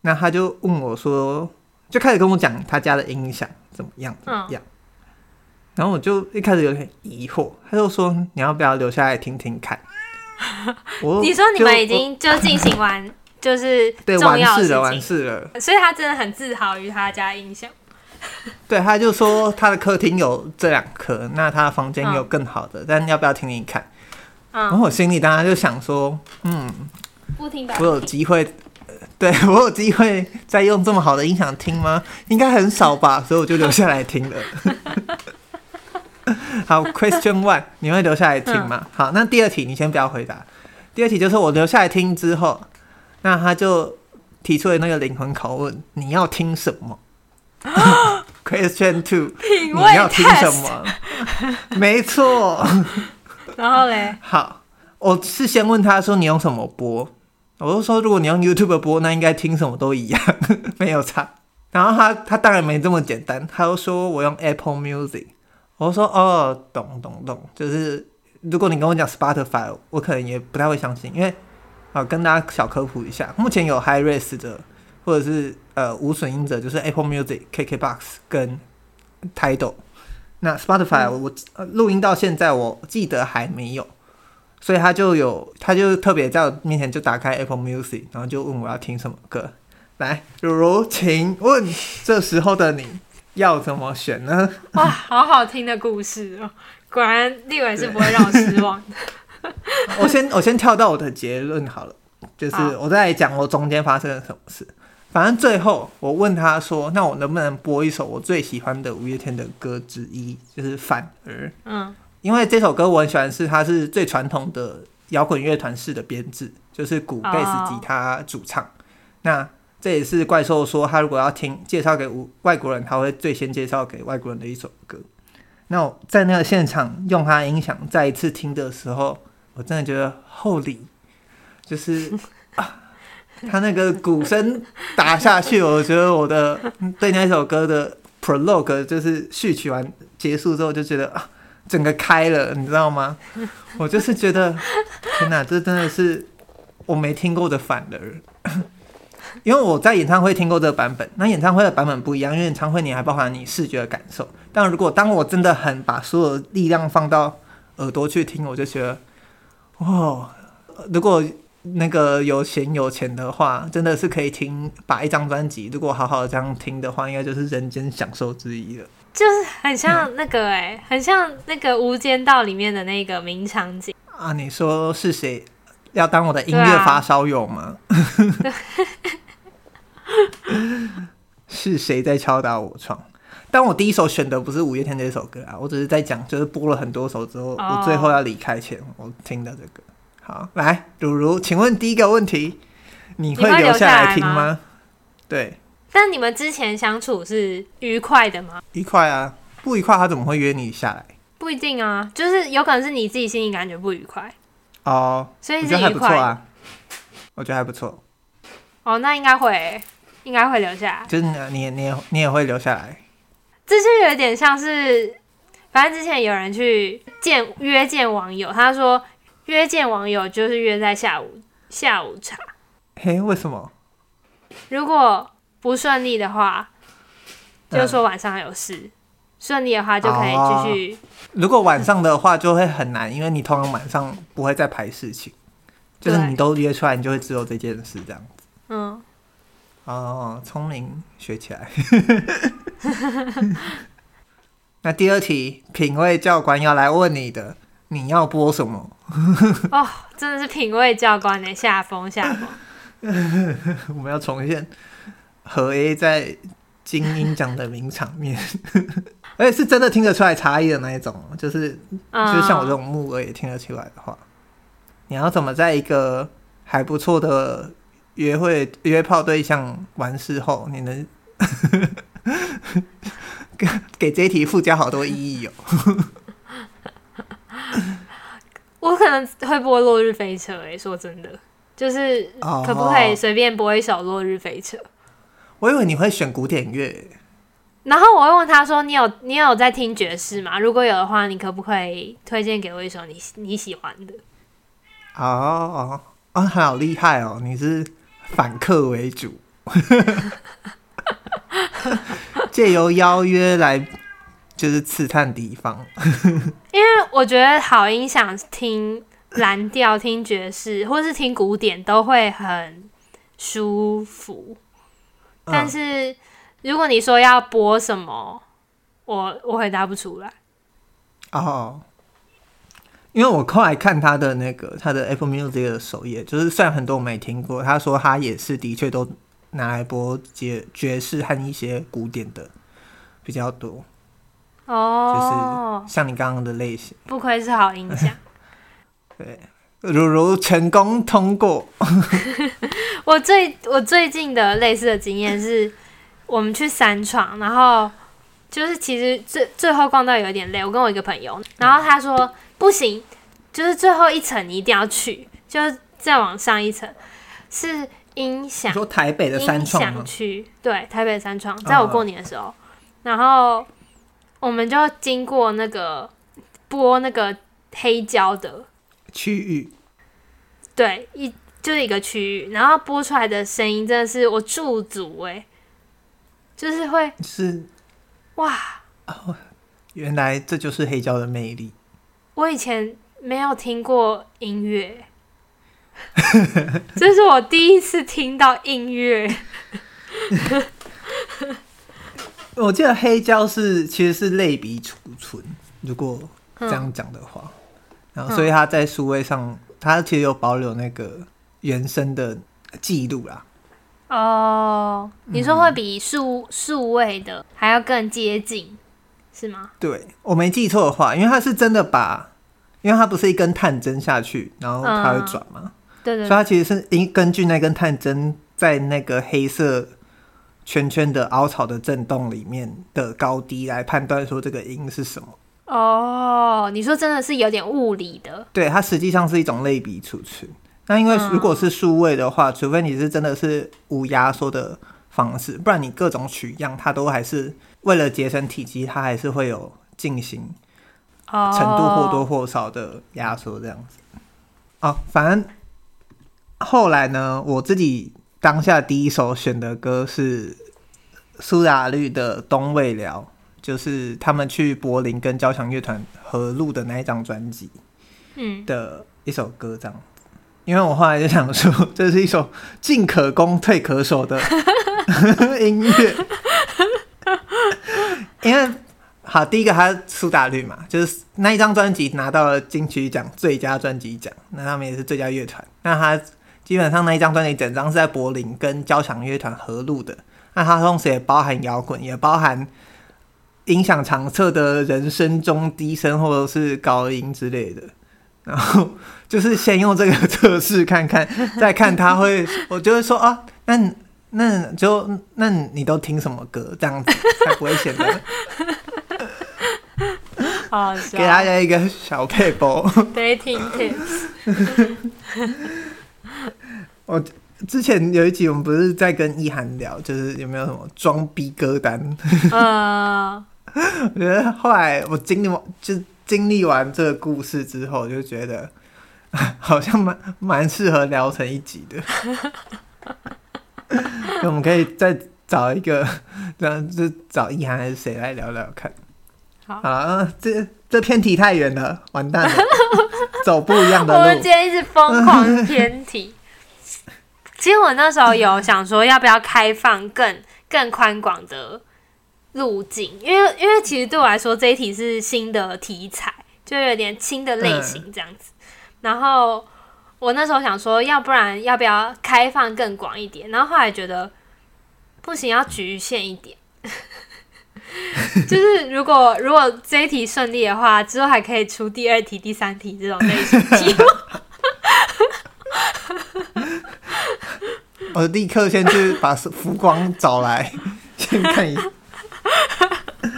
那他就问我说，就开始跟我讲他家的音响怎么样怎么样。然后我就一开始有点疑惑，他就说：“你要不要留下来听听看？” 我你说你们已经就进行完，就是对完事了，完事了。所以他真的很自豪于他家音响。对，他就说他的客厅有这两颗，那他的房间有更好的，嗯、但要不要听听看？嗯、然后我心里当然就想说：“嗯，不听吧。”我有机会，对我有机会再用这么好的音响听吗？应该很少吧，所以我就留下来听了。好，Question One，你会留下来听吗？嗯、好，那第二题你先不要回答。第二题就是我留下来听之后，那他就提出了那个灵魂拷问：你要听什么？Question Two，你要听什么？没错。然后嘞？好，我是先问他说你用什么播，我就说如果你用 YouTube 播，那应该听什么都一样，没有差。然后他他当然没这么简单，他又说我用 Apple Music。我说哦，懂懂懂，就是如果你跟我讲 Spotify，我可能也不太会相信，因为啊，跟大家小科普一下，目前有 High Res 的或者是呃无损音者，就是 Apple Music、KKBox 跟 Tidal。那 Spotify 我录音到现在，我记得还没有，所以他就有，他就特别在我面前就打开 Apple Music，然后就问我要听什么歌。来，如如，请问这时候的你。要怎么选呢？哇，好好听的故事哦！果然立伟是不会让我失望的。我先我先跳到我的结论好了，就是我再讲我中间发生了什么事。反正最后我问他说：“那我能不能播一首我最喜欢的五月天的歌之一，就是《反而》？”嗯，因为这首歌我很喜欢，是它是最传统的摇滚乐团式的编制，就是鼓、贝斯、吉他、主唱。那这也是怪兽说，他如果要听介绍给外国人，他会最先介绍给外国人的一首歌。那我在那个现场用他音响再一次听的时候，我真的觉得 Holy，就是 啊，他那个鼓声打下去，我觉得我的对那首歌的 prologue 就是序曲完结束之后，就觉得啊，整个开了，你知道吗？我就是觉得天哪，这真的是我没听过的反而。因为我在演唱会听过这个版本，那演唱会的版本不一样，因为演唱会你还包含你视觉的感受。但如果当我真的很把所有力量放到耳朵去听，我就觉得，哇，如果那个有闲有钱的话，真的是可以听把一张专辑，如果好好的这样听的话，应该就是人间享受之一了。就是很像那个哎、欸，嗯、很像那个《无间道》里面的那个名场景啊。你说是谁要当我的音乐发烧友吗？是谁在敲打我窗？但我第一首选的不是五月天这首歌啊，我只是在讲，就是播了很多首之后，我最后要离开前，我听的这个。好，来，如如，请问第一个问题，你会留下来听吗？对，但你们之前相处是愉快的吗？愉快啊，不愉快他怎么会约你下来？不一定啊，就是有可能是你自己心里感觉不愉快哦。所以我觉得还不错啊，我觉得还不错。哦，那应该会，应该会留下来。就是你，你也，你也会留下来。这就有点像是，反正之前有人去见约见网友，他说约见网友就是约在下午下午茶。嘿，为什么？如果不顺利的话，就说晚上有事；顺、嗯、利的话就可以继续、哦。如果晚上的话就会很难，因为你通常晚上不会再排事情，就是你都约出来，你就会只有这件事这样子。嗯。哦，聪明，学起来。那第二题，品味教官要来问你的，你要播什么？哦，真的是品味教官的下风下风。我们要重现和 A 在金鹰奖的名场面，而且是真的听得出来差异的那一种，就是、嗯、就是像我这种木耳也听得出来的话，你要怎么在一个还不错的约会约炮对象完事后，你能 给给这一题附加好多意义哦？我可能会播《落日飞车》诶，说真的。就是可不可以随便播一首《落日飞车》？我以为你会选古典乐。然后我会问他说：“你有你有在听爵士吗？如果有的话，你可不可以推荐给我一首你你喜欢的？”哦哦哦，好厉害哦！你是反客为主，借由邀约来就是刺探敌方。因为我觉得好音响听。蓝调听爵士或是听古典都会很舒服，但是如果你说要播什么，我我回答不出来。哦，因为我后来看他的那个他的 Apple Music 的首页，就是虽然很多我没听过，他说他也是的确都拿来播爵爵士和一些古典的比较多。哦，就是像你刚刚的类型，不愧是好音响。对，如如成功通过。我最我最近的类似的经验是，我们去三创，然后就是其实最最后逛到有点累。我跟我一个朋友，然后他说不行，就是最后一层你一定要去，就是再往上一层是音响。说台北的三创区，对，台北的三创，在我过年的时候，哦、然后我们就经过那个播那个黑胶的。区域，对，一就是一个区域，然后播出来的声音真的是我驻足哎，就是会是哇、哦，原来这就是黑胶的魅力。我以前没有听过音乐，这是我第一次听到音乐。我记得黑胶是其实是类比储存，如果这样讲的话。嗯然后，所以它在数位上，它其实有保留那个原声的记录啦。哦，你说会比数数位的还要更接近，是吗？对，我没记错的话，因为它是真的把，因为它不是一根探针下去，然后它会转嘛。嗯、对，对对。所以它其实是根根据那根探针在那个黑色圈圈的凹槽的震动里面的高低来判断说这个音是什么。哦，你说真的是有点物理的，对，它实际上是一种类比储存。那因为如果是数位的话，嗯、除非你是真的是无压缩的方式，不然你各种取样，它都还是为了节省体积，它还是会有进行程度或多或少的压缩这样子。反正后来呢，我自己当下第一首选的歌是苏打绿的《东未了》。就是他们去柏林跟交响乐团合录的那一张专辑，嗯，的一首歌这样子。因为我后来就想说，这是一首进可攻退可守的 音乐。因为好，第一个他苏打绿嘛，就是那一张专辑拿到了金曲奖最佳专辑奖，那他们也是最佳乐团。那他基本上那一张专辑整张是在柏林跟交响乐团合录的，那他同时也包含摇滚，也包含。音响长测的人声中低声或者是高音之类的，然后就是先用这个测试看看，再看他会，我就会说啊，那那就那你都听什么歌？这样子才不会显得。好，给大家一个小撇步。Dating tips。我之前有一集，我们不是在跟意涵聊，就是有没有什么装逼歌单？嗯。我觉得后来我经历完，就经历完这个故事之后，就觉得好像蛮蛮适合聊成一集的。那我们可以再找一个，这样就找意涵还是谁来聊聊看。好了，这这偏题太远了，完蛋了，走不一样的路。我们今天一直疯狂偏题。其实我那时候有想说，要不要开放更更宽广的路径？因为因为其实对我来说，这一题是新的题材，就有点新的类型这样子。嗯、然后我那时候想说，要不然要不要开放更广一点？然后后来觉得不行，要局限一点。就是如果如果这一题顺利的话，之后还可以出第二题、第三题这种类型题目。我立刻先去把浮光找来，先看一下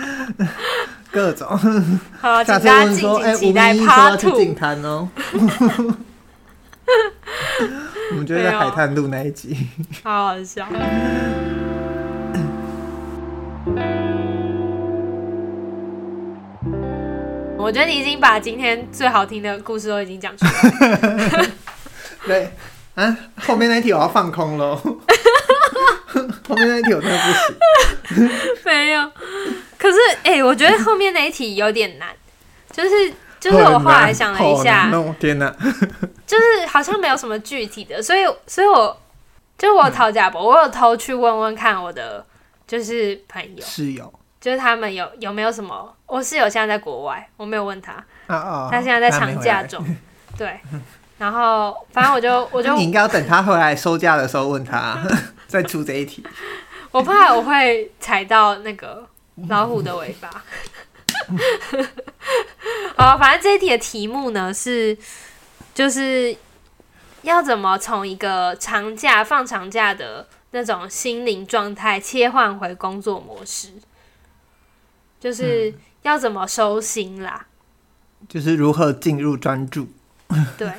各种。好，请大家敬请期待 Part Two。我们就在海滩录那一集，好好笑。我觉得你已经把今天最好听的故事都已经讲出来了。对，啊，后面那一题我要放空喽。后面那一题我真的不行。没有，可是哎、欸，我觉得后面那一题有点难，就是就是我后来想了一下，天哪，就是好像没有什么具体的，所以所以我就我讨价博，我有偷去问问看我的就是朋友室友。就是他们有有没有什么？我室友现在在国外，我没有问他。他现在在长假中。对，然后反正我就我就你应该要等他回来收假的时候问他，再出这一题。我怕我会踩到那个老虎的尾巴。好，反正这一题的题目呢是，就是要怎么从一个长假放长假的那种心灵状态切换回工作模式。就是要怎么收心啦？就是如何进入专注。对。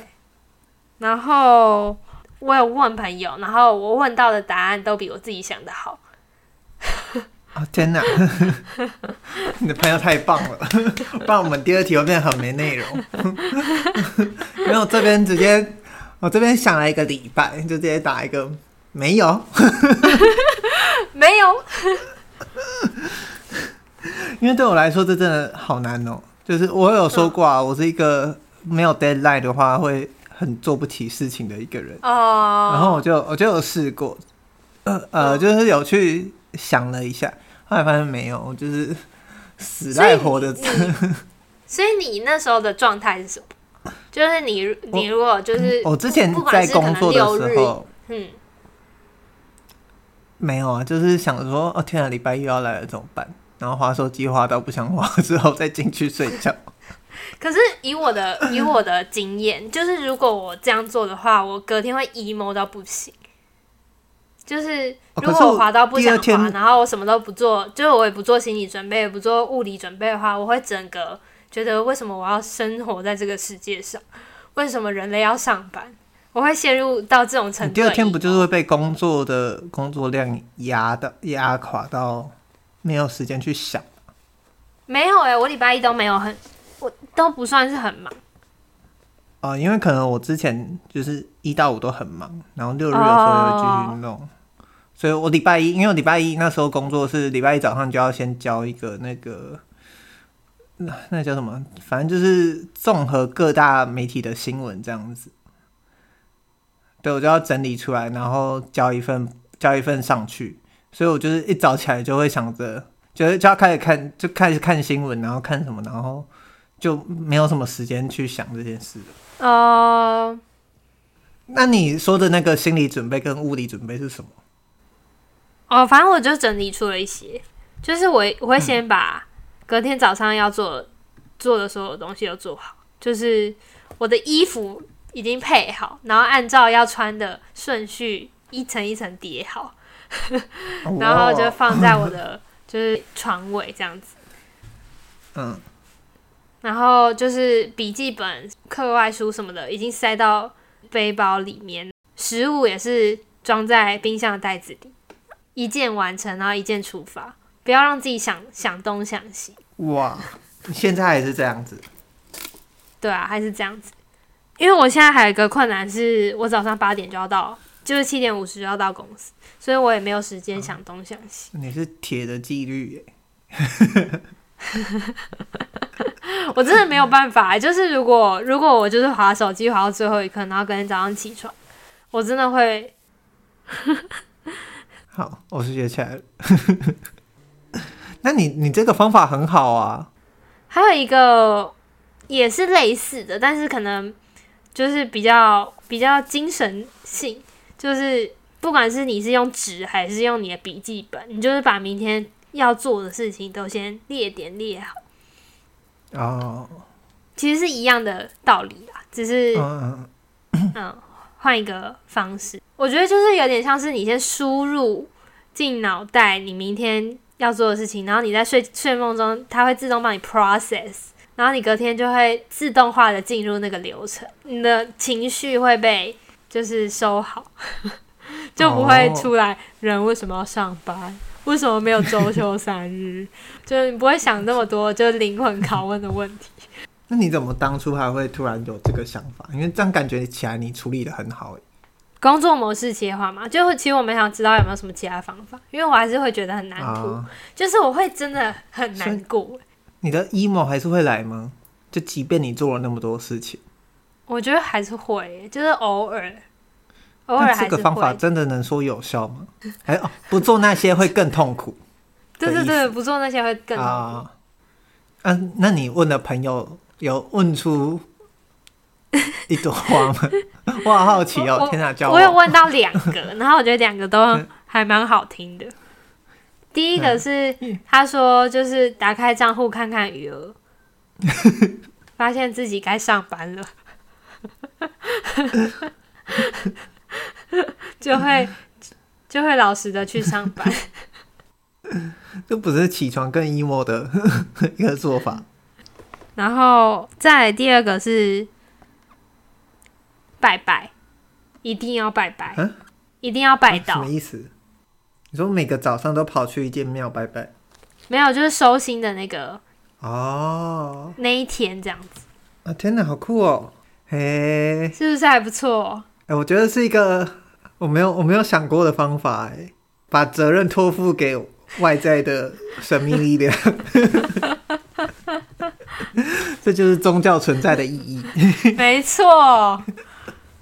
然后我有问朋友，然后我问到的答案都比我自己想的好。哦，天哪！你的朋友太棒了，不然我们第二题会变得很没内容。没有，这边直接，我这边想了一个礼拜，就直接打一个没有，没有。因为对我来说，这真的好难哦。就是我有说过啊，我是一个没有 deadline 的话，会很做不起事情的一个人。哦。然后我就我就有试过，呃呃，就是有去想了一下，后来发现没有，就是死赖活的。所以你那时候的状态是什么？就是你你如果就是我之前在工作的时候，嗯，没有啊，就是想说，哦天啊，礼拜又要来了，怎么办？然后滑手机划到不想滑之后再进去睡觉。可是以我的以我的经验，就是如果我这样做的话，我隔天会 emo 到不行。就是如果我滑到不想滑，然后我什么都不做，就是我也不做心理准备，也不做物理准备的话，我会整个觉得为什么我要生活在这个世界上？为什么人类要上班？我会陷入到这种程度。第二天不就是会被工作的工作量压的压垮到？没有时间去想，没有哎、欸，我礼拜一都没有很，我都不算是很忙。啊、呃，因为可能我之前就是一到五都很忙，然后六日的时候又继续弄，哦、所以我礼拜一，因为我礼拜一那时候工作是礼拜一早上就要先交一个那个，那那叫什么？反正就是综合各大媒体的新闻这样子。对，我就要整理出来，然后交一份，交一份上去。所以我就是一早起来就会想着，就是就要开始看，就开始看新闻，然后看什么，然后就没有什么时间去想这件事。哦，uh, 那你说的那个心理准备跟物理准备是什么？哦，oh, 反正我就整理出了一些，就是我我会先把隔天早上要做、嗯、做的所有东西都做好，就是我的衣服已经配好，然后按照要穿的顺序一层一层叠好，然后就放在我的 就是床尾这样子。嗯，然后就是笔记本、课外书什么的，已经塞到背包里面，食物也是装在冰箱的袋子里，一键完成，然后一键出发，不要让自己想想东想西。哇，现在还是这样子？对啊，还是这样子。因为我现在还有一个困难，是我早上八点就要到，就是七点五十就要到公司，所以我也没有时间想东想西。你是铁的纪律耶。我真的没有办法，就是如果如果我就是划手机划到最后一刻，然后隔天早上起床，我真的会。好，我是学起来了。那你你这个方法很好啊。还有一个也是类似的，但是可能就是比较比较精神性，就是不管是你是用纸还是用你的笔记本，你就是把明天要做的事情都先列点列好。哦，其实是一样的道理啦，只是嗯换一个方式。我觉得就是有点像是你先输入进脑袋你明天要做的事情，然后你在睡睡梦中，它会自动帮你 process，然后你隔天就会自动化的进入那个流程，你的情绪会被就是收好，就不会出来人为什么要上班。为什么没有周休三日？就是你不会想那么多，就是灵魂拷问的问题。那你怎么当初还会突然有这个想法？因为这样感觉起来你处理的很好。工作模式切换嘛，就其实我们想知道有没有什么其他方法，因为我还是会觉得很难过，啊、就是我会真的很难过。你的 emo 还是会来吗？就即便你做了那么多事情，我觉得还是会，就是偶尔。偶尔这个方法真的能说有效吗？哎哦，不做那些会更痛苦。对对对，不做那些会更痛苦。啊，啊，那你问的朋友有问出 一朵花吗？我好好奇哦，天哪，教我。我有问到两个，然后我觉得两个都还蛮好听的。第一个是他说，就是打开账户看看余额，发现自己该上班了。就会就会老实的去上班，这不是起床更 emo 的一个做法。然后再第二个是拜拜，一定要拜拜，啊、一定要拜到。什么意思？你说每个早上都跑去一间庙拜拜？没有，就是收心的那个哦，那一天这样子。啊，天哪，好酷哦！嘿，是不是还不错？哎、欸，我觉得是一个我没有我没有想过的方法，哎，把责任托付给外在的神秘力量，这就是宗教存在的意义。没错，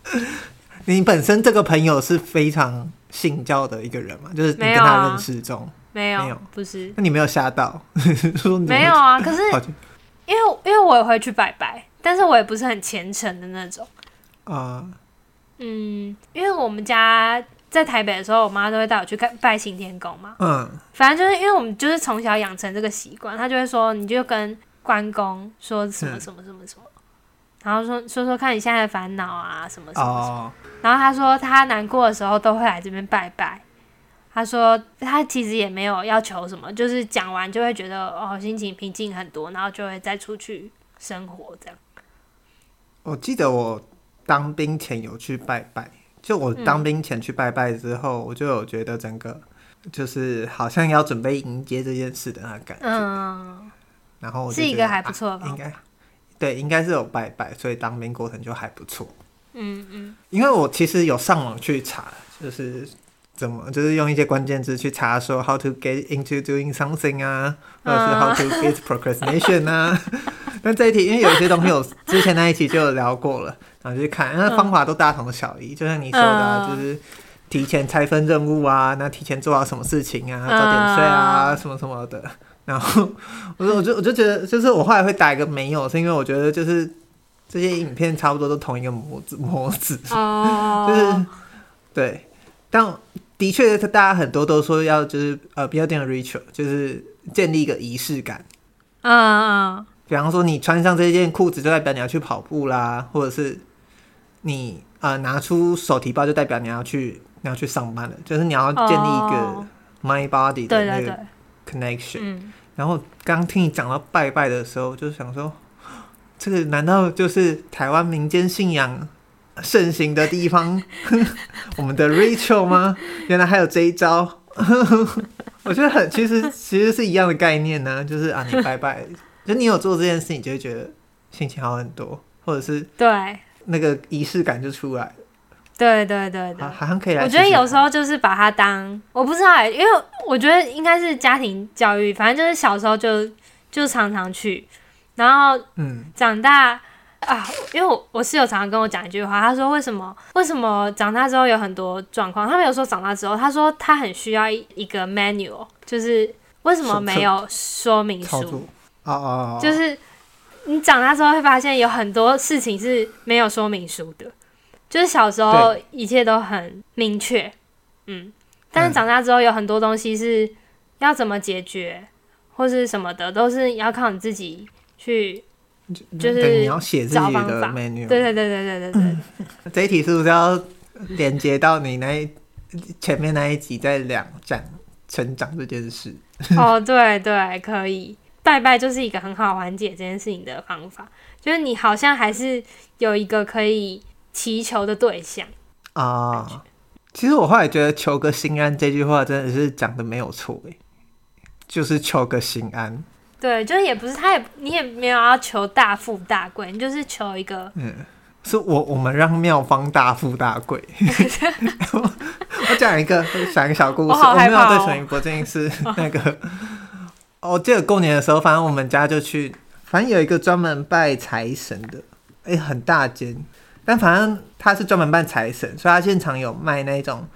你本身这个朋友是非常信教的一个人嘛？就是你跟他认识中没有、啊、没有，不是？那你没有吓到？没有啊？可是因为因为我也会去拜拜，但是我也不是很虔诚的那种啊。呃嗯，因为我们家在台北的时候，我妈都会带我去看拜行天宫嘛。嗯，反正就是因为我们就是从小养成这个习惯，她就会说，你就跟关公说什么什么什么什么，嗯、然后说说说看你现在的烦恼啊什么什么什么。哦、然后他说他难过的时候都会来这边拜拜。他说他其实也没有要求什么，就是讲完就会觉得哦心情平静很多，然后就会再出去生活这样。我记得我。当兵前有去拜拜，就我当兵前去拜拜之后，嗯、我就有觉得整个就是好像要准备迎接这件事的那感觉。嗯，然后是一个还不错的、啊，应该对，应该是有拜拜，所以当兵过程就还不错。嗯嗯，因为我其实有上网去查，就是。怎么就是用一些关键字去查说 how to get into doing something 啊，或者是 how to get procrastination 啊？但这一题因为有一些东西有之前那一期就有聊过了，然后就去看，那方法都大同小异，就像你说的、啊，就是提前拆分任务啊，那提前做好什么事情啊，早点睡啊，什么什么的。然后我说，我就我就觉得，就是我后来会打一个没有，是因为我觉得就是这些影片差不多都同一个模子模子，就是对，但。的确，大家很多都说要就是呃，building a ritual，就是建立一个仪式感。嗯嗯。比方说，你穿上这件裤子，就代表你要去跑步啦，或者是你呃拿出手提包，就代表你要去你要去上班了，就是你要建立一个 mind body 的那个 connection。嗯，然后刚听你讲到拜拜的时候，就想说，这个难道就是台湾民间信仰盛行的地方？我们的 Rachel 吗？原来还有这一招。我觉得很，其实其实是一样的概念呢，就是啊，你拜拜，就你有做这件事，你就会觉得心情好很多，或者是对那个仪式感就出来了。对对对对，好像可以来。我觉得有时候就是把它当，我不知道哎、欸，因为我觉得应该是家庭教育，反正就是小时候就就常常去，然后嗯，长大。啊，因为我我室友常常跟我讲一句话，他说为什么为什么长大之后有很多状况？他没有说长大之后，他说他很需要一个 manual，就是为什么没有说明书？哦，就是你长大之后会发现有很多事情是没有说明书的，就是小时候一切都很明确，嗯，但是长大之后有很多东西是要怎么解决或是什么的，都是要靠你自己去。就是你要写自己的 menu，对对对对对对对。这一题是不是要连接到你那一前面那一集在两讲成长这件事？哦，对对，可以拜拜就是一个很好缓解这件事情的方法，就是你好像还是有一个可以祈求的对象啊。其实我后来觉得“求个心安”这句话真的是讲的没有错诶，就是求个心安。对，就是也不是，他也你也没有要求大富大贵，你就是求一个。嗯，是我我们让妙方大富大贵。我讲一个讲一个小故事，我，没有对陈一博这件事那个。我记得过年的时候，反正我们家就去，反正有一个专门拜财神的，哎，很大间，但反正他是专门办财神，所以他现场有卖那种，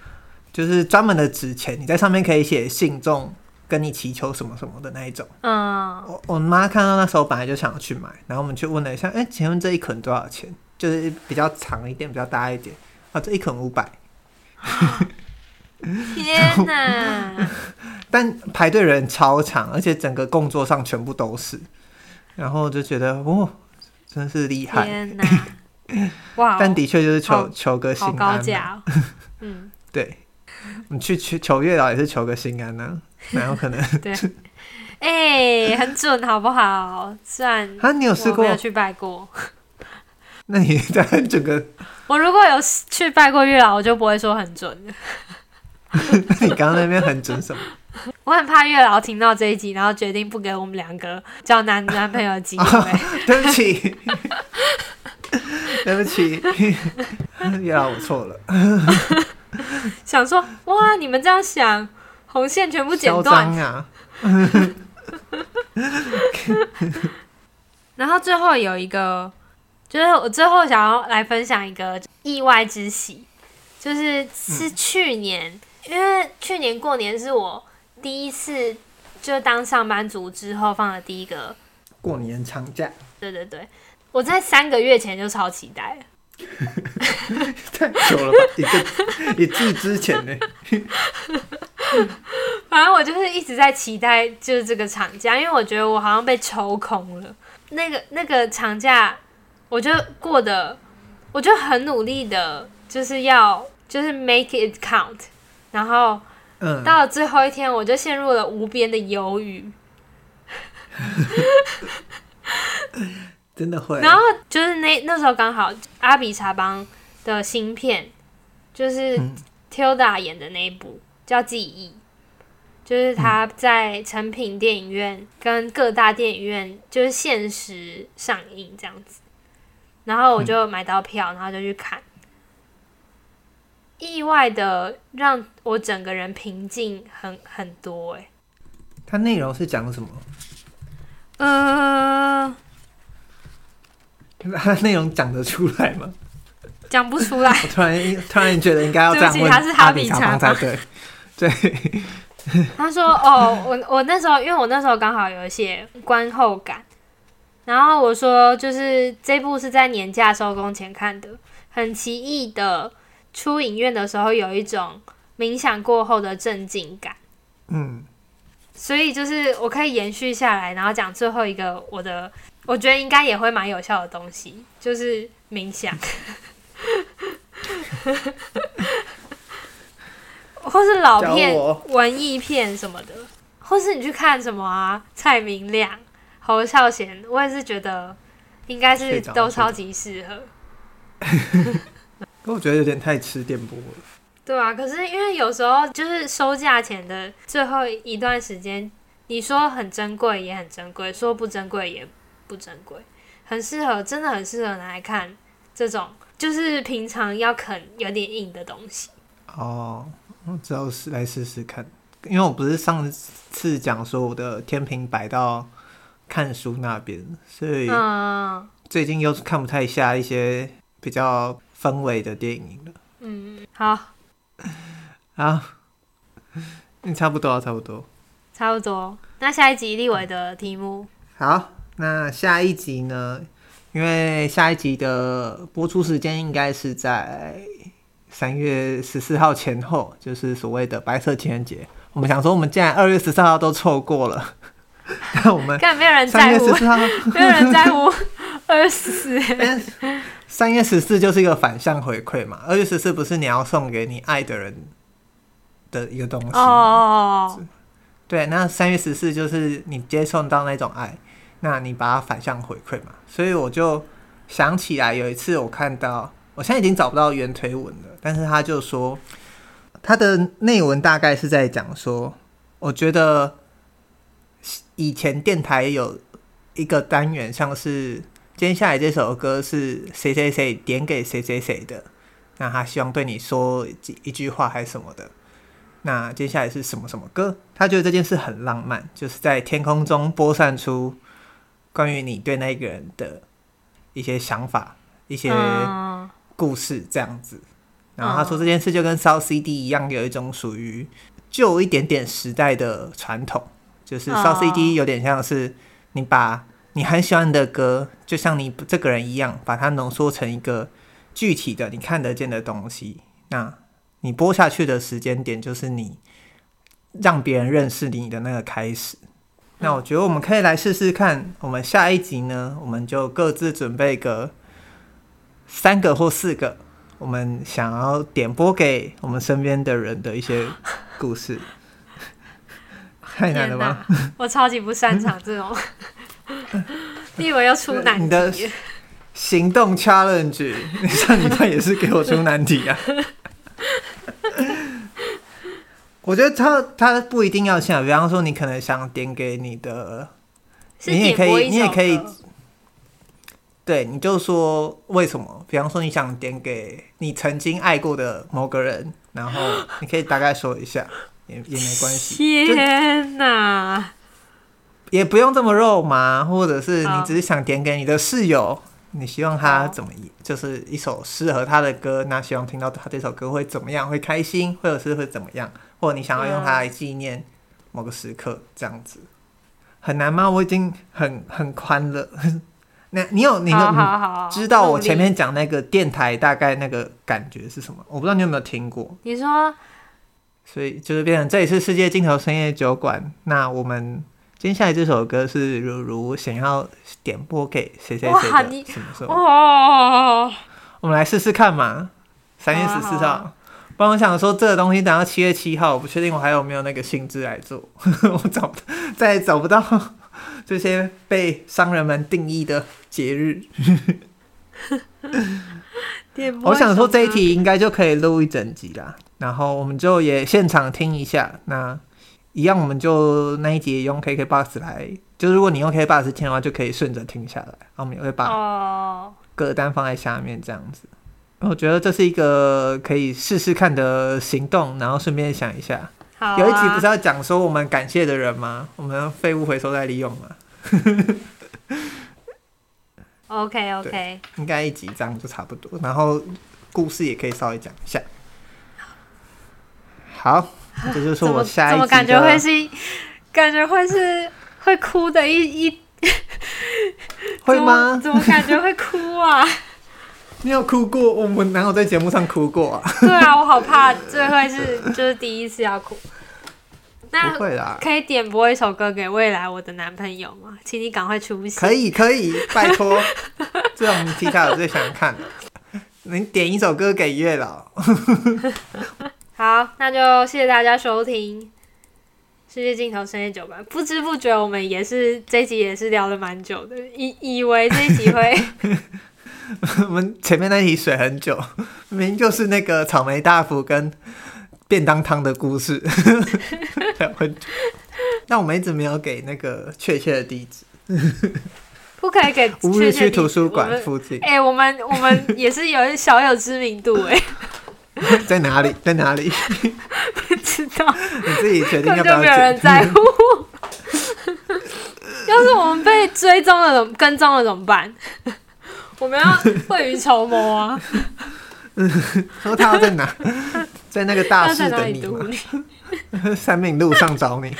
就是专门的纸钱，你在上面可以写信众。跟你祈求什么什么的那一种，嗯，我我妈看到那时候本来就想要去买，然后我们去问了一下，哎、欸，请问这一捆多少钱？就是比较长一点，比较大一点，啊，这一捆五百。天哪！但排队人超长，而且整个工作上全部都是，然后就觉得，哦，真是厉害。天哪！哇！但的确就是求求个心安。高价、哦。嗯，对，你去求求月老也是求个心安呢、啊。哪有可能？对，哎、欸，很准，好不好？算啊，你有试过？没有去拜过。那你在整个……我如果有去拜过月老，我就不会说很准。那你刚刚那边很准什么？我很怕月老听到这一集，然后决定不给我们两个交男男朋友的机会。哦、对不起，对不起，月老，我错了。想说哇，你们这样想。红线全部剪断啊！然后最后有一个，就是我最后想要来分享一个意外之喜，就是是去年，嗯、因为去年过年是我第一次就当上班族之后放的第一个过年长假。对对对，我在三个月前就超期待了。太久了吧？一个一季之前呢？反正我就是一直在期待，就是这个长假，因为我觉得我好像被抽空了。那个那个长假，我就过得，我就很努力的，就是要就是 make it count。然后，到了最后一天，我就陷入了无边的忧郁。真的会。然后就是那那时候刚好阿比查邦的新片，就是 Tilda 演的那一部叫《记忆》，就是他在成品电影院跟各大电影院就是限时上映这样子。然后我就买到票，然后就去看，意外的让我整个人平静很很多哎。它内容是讲什么？呃。他 内容讲得出来吗？讲不出来。我突然突然觉得应该要这样问。他是哈比查才对。对。他说：“哦，我我那时候，因为我那时候刚好有一些观后感，然后我说，就是这部是在年假收工前看的，很奇异的，出影院的时候有一种冥想过后的镇静感。嗯，所以就是我可以延续下来，然后讲最后一个我的。”我觉得应该也会蛮有效的东西，就是冥想。或是老片、文艺片什么的，或是你去看什么啊？蔡明亮、侯孝贤，我也是觉得应该是都超级适合。可我觉得有点太吃电波了。对啊，可是因为有时候就是收价钱的最后一段时间，你说很珍贵也很珍贵，说不珍贵也不珍贵，很适合，真的很适合拿来看这种，就是平常要啃有点硬的东西。哦，我只好是来试试看，因为我不是上次讲说我的天平摆到看书那边，所以最近又是看不太下一些比较氛围的电影了。嗯，好。好，你差不多，差不多，差不多。那下一集立伟的题目，好，那下一集呢？因为下一集的播出时间应该是在三月十四号前后，就是所谓的白色情人节。我们想说，我们既然二月十四号都错过了，那我们看 没有人在乎，没有人在乎二月十四。三月十四就是一个反向回馈嘛，二月十四不是你要送给你爱的人的一个东西哦。Oh. 对，那三月十四就是你接受到那种爱，那你把它反向回馈嘛。所以我就想起来有一次我看到，我现在已经找不到原推文了，但是他就说他的内文大概是在讲说，我觉得以前电台有一个单元像是。接下来这首歌是谁谁谁点给谁谁谁的，那他希望对你说一句话还是什么的。那接下来是什么什么歌？他觉得这件事很浪漫，就是在天空中播散出关于你对那个人的一些想法、一些故事这样子。然后他说这件事就跟烧 CD 一样，有一种属于旧一点点时代的传统，就是烧 CD 有点像是你把。你很喜欢的歌，就像你这个人一样，把它浓缩成一个具体的、你看得见的东西。那你播下去的时间点，就是你让别人认识你的那个开始。那我觉得我们可以来试试看，我们下一集呢，我们就各自准备个三个或四个，我们想要点播给我们身边的人的一些故事。太难了吗？我超级不擅长这种。你以为要出难题？你的行动 challenge，你上礼拜也是给我出难题啊！我觉得他他不一定要像，比方说你可能想点给你的，你也可以，你也可以，对，你就说为什么？比方说你想点给你曾经爱过的某个人，然后你可以大概说一下，也也没关系。天哪！也不用这么肉麻，或者是你只是想点给你的室友，你希望他怎么，就是一首适合他的歌，那希望听到他这首歌会怎么样，会开心，或者是会怎么样，或者你想要用它来纪念某个时刻，这样子很难吗？我已经很很宽了。那你有你有知道我前面讲那个电台大概那个感觉是什么？我不知道你有没有听过。你说，所以就是变成这里是世界尽头深夜酒馆，那我们。接下来这首歌是如如想要点播给谁谁谁的什么时候？哦，我们来试试看嘛。三月十四号，不然我想说这个东西等到七月七号，我不确定我还有没有那个兴致来做。我找不再也找不到 这些被商人们定义的节日。我想说这一题应该就可以录一整集啦，然后我们就也现场听一下那。一样，我们就那一集用 KKBOX 来，就如果你用 KKBOX 听的话，就可以顺着听下来。然后我们也会把歌单放在下面，这样子。我觉得这是一个可以试试看的行动，然后顺便想一下，啊、有一集不是要讲说我们感谢的人吗？我们废物回收再利用嘛。OK OK，应该一集这样就差不多，然后故事也可以稍微讲一下。好。这就是我下一集的，怎么感觉会是，感觉会是会哭的一一，会吗？怎么感觉会哭啊？你有哭过？我们哪有在节目上哭过啊？对啊，我好怕这会是 就是第一次要哭。那不会啦，可以点播一首歌给未来我的男朋友吗？请你赶快出现。可以可以，拜托，这种题材我最想看的。你点一首歌给月老。好，那就谢谢大家收听《世界尽头深夜酒吧》。不知不觉，我们也是这一集也是聊了蛮久的，以以为这一集会。我们前面那题水很久，明明就是那个草莓大福跟便当汤的故事，聊很久。但我们一直没有给那个确切的地址，不可以给乌日区图书馆附近。哎、欸，我们我们也是有小有知名度哎，在哪里？在哪里？不知道，你自己决定要不要。就没有人在乎。要是我们被追踪了，跟踪了怎么办？我们要未雨绸缪啊！说 他要在哪？在那个大市等你吗？三民路上找你。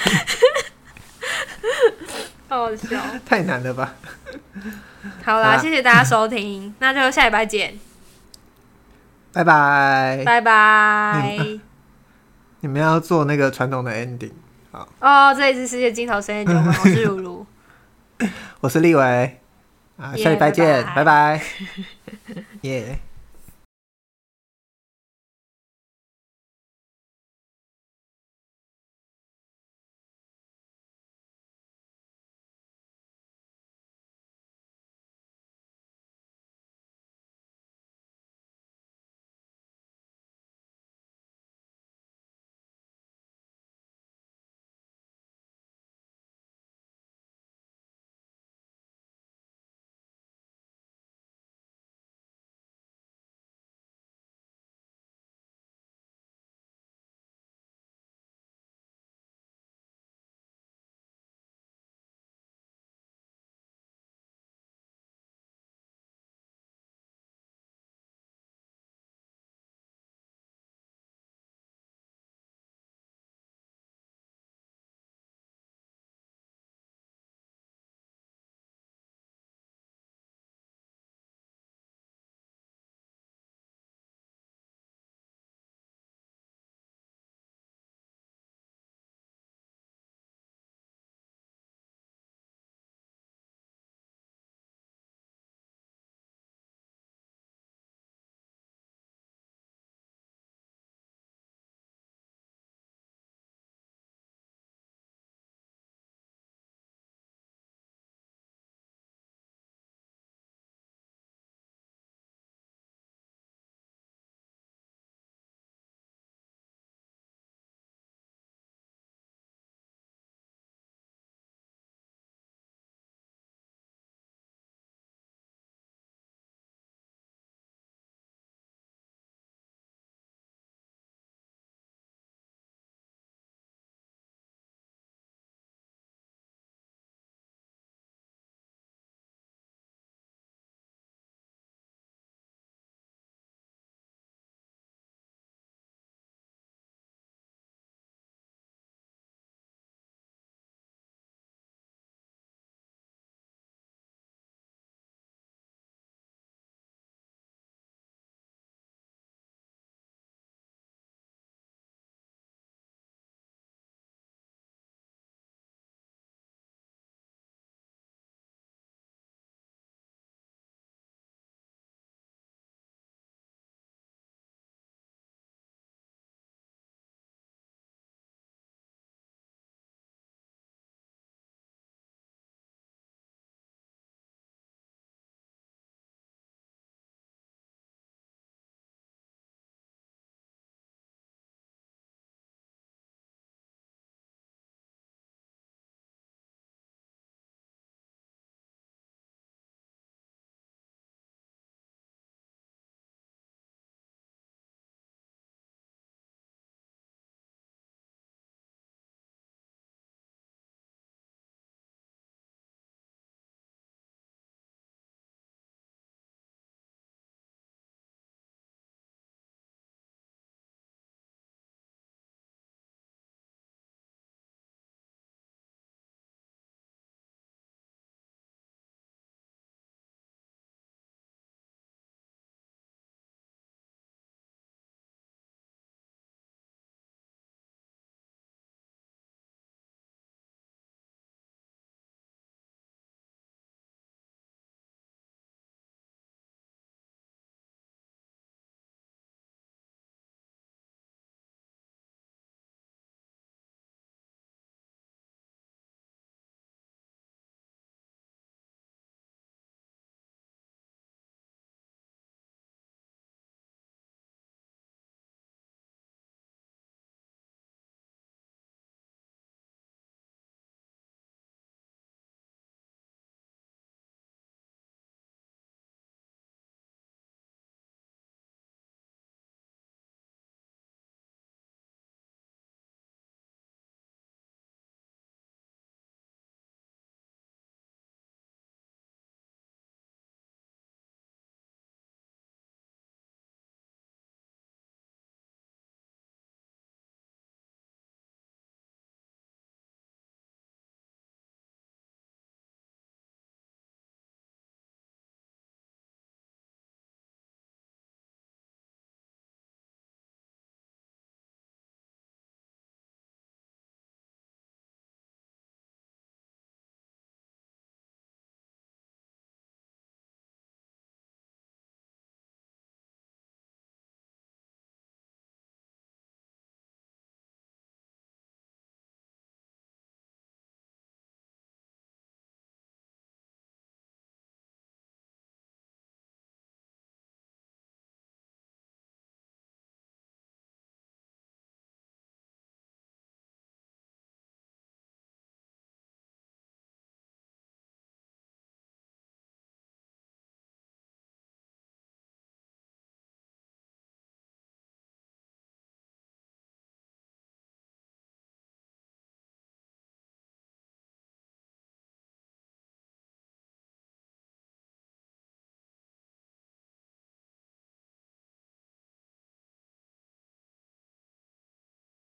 好好笑，太难了吧？好啦，谢谢大家收听，那就下礼拜见，拜拜，拜拜。你们要做那个传统的 ending，好哦。这里是世界尽头深夜酒吧，我是如如，我是立幃。啊，下礼拜见，拜拜，耶。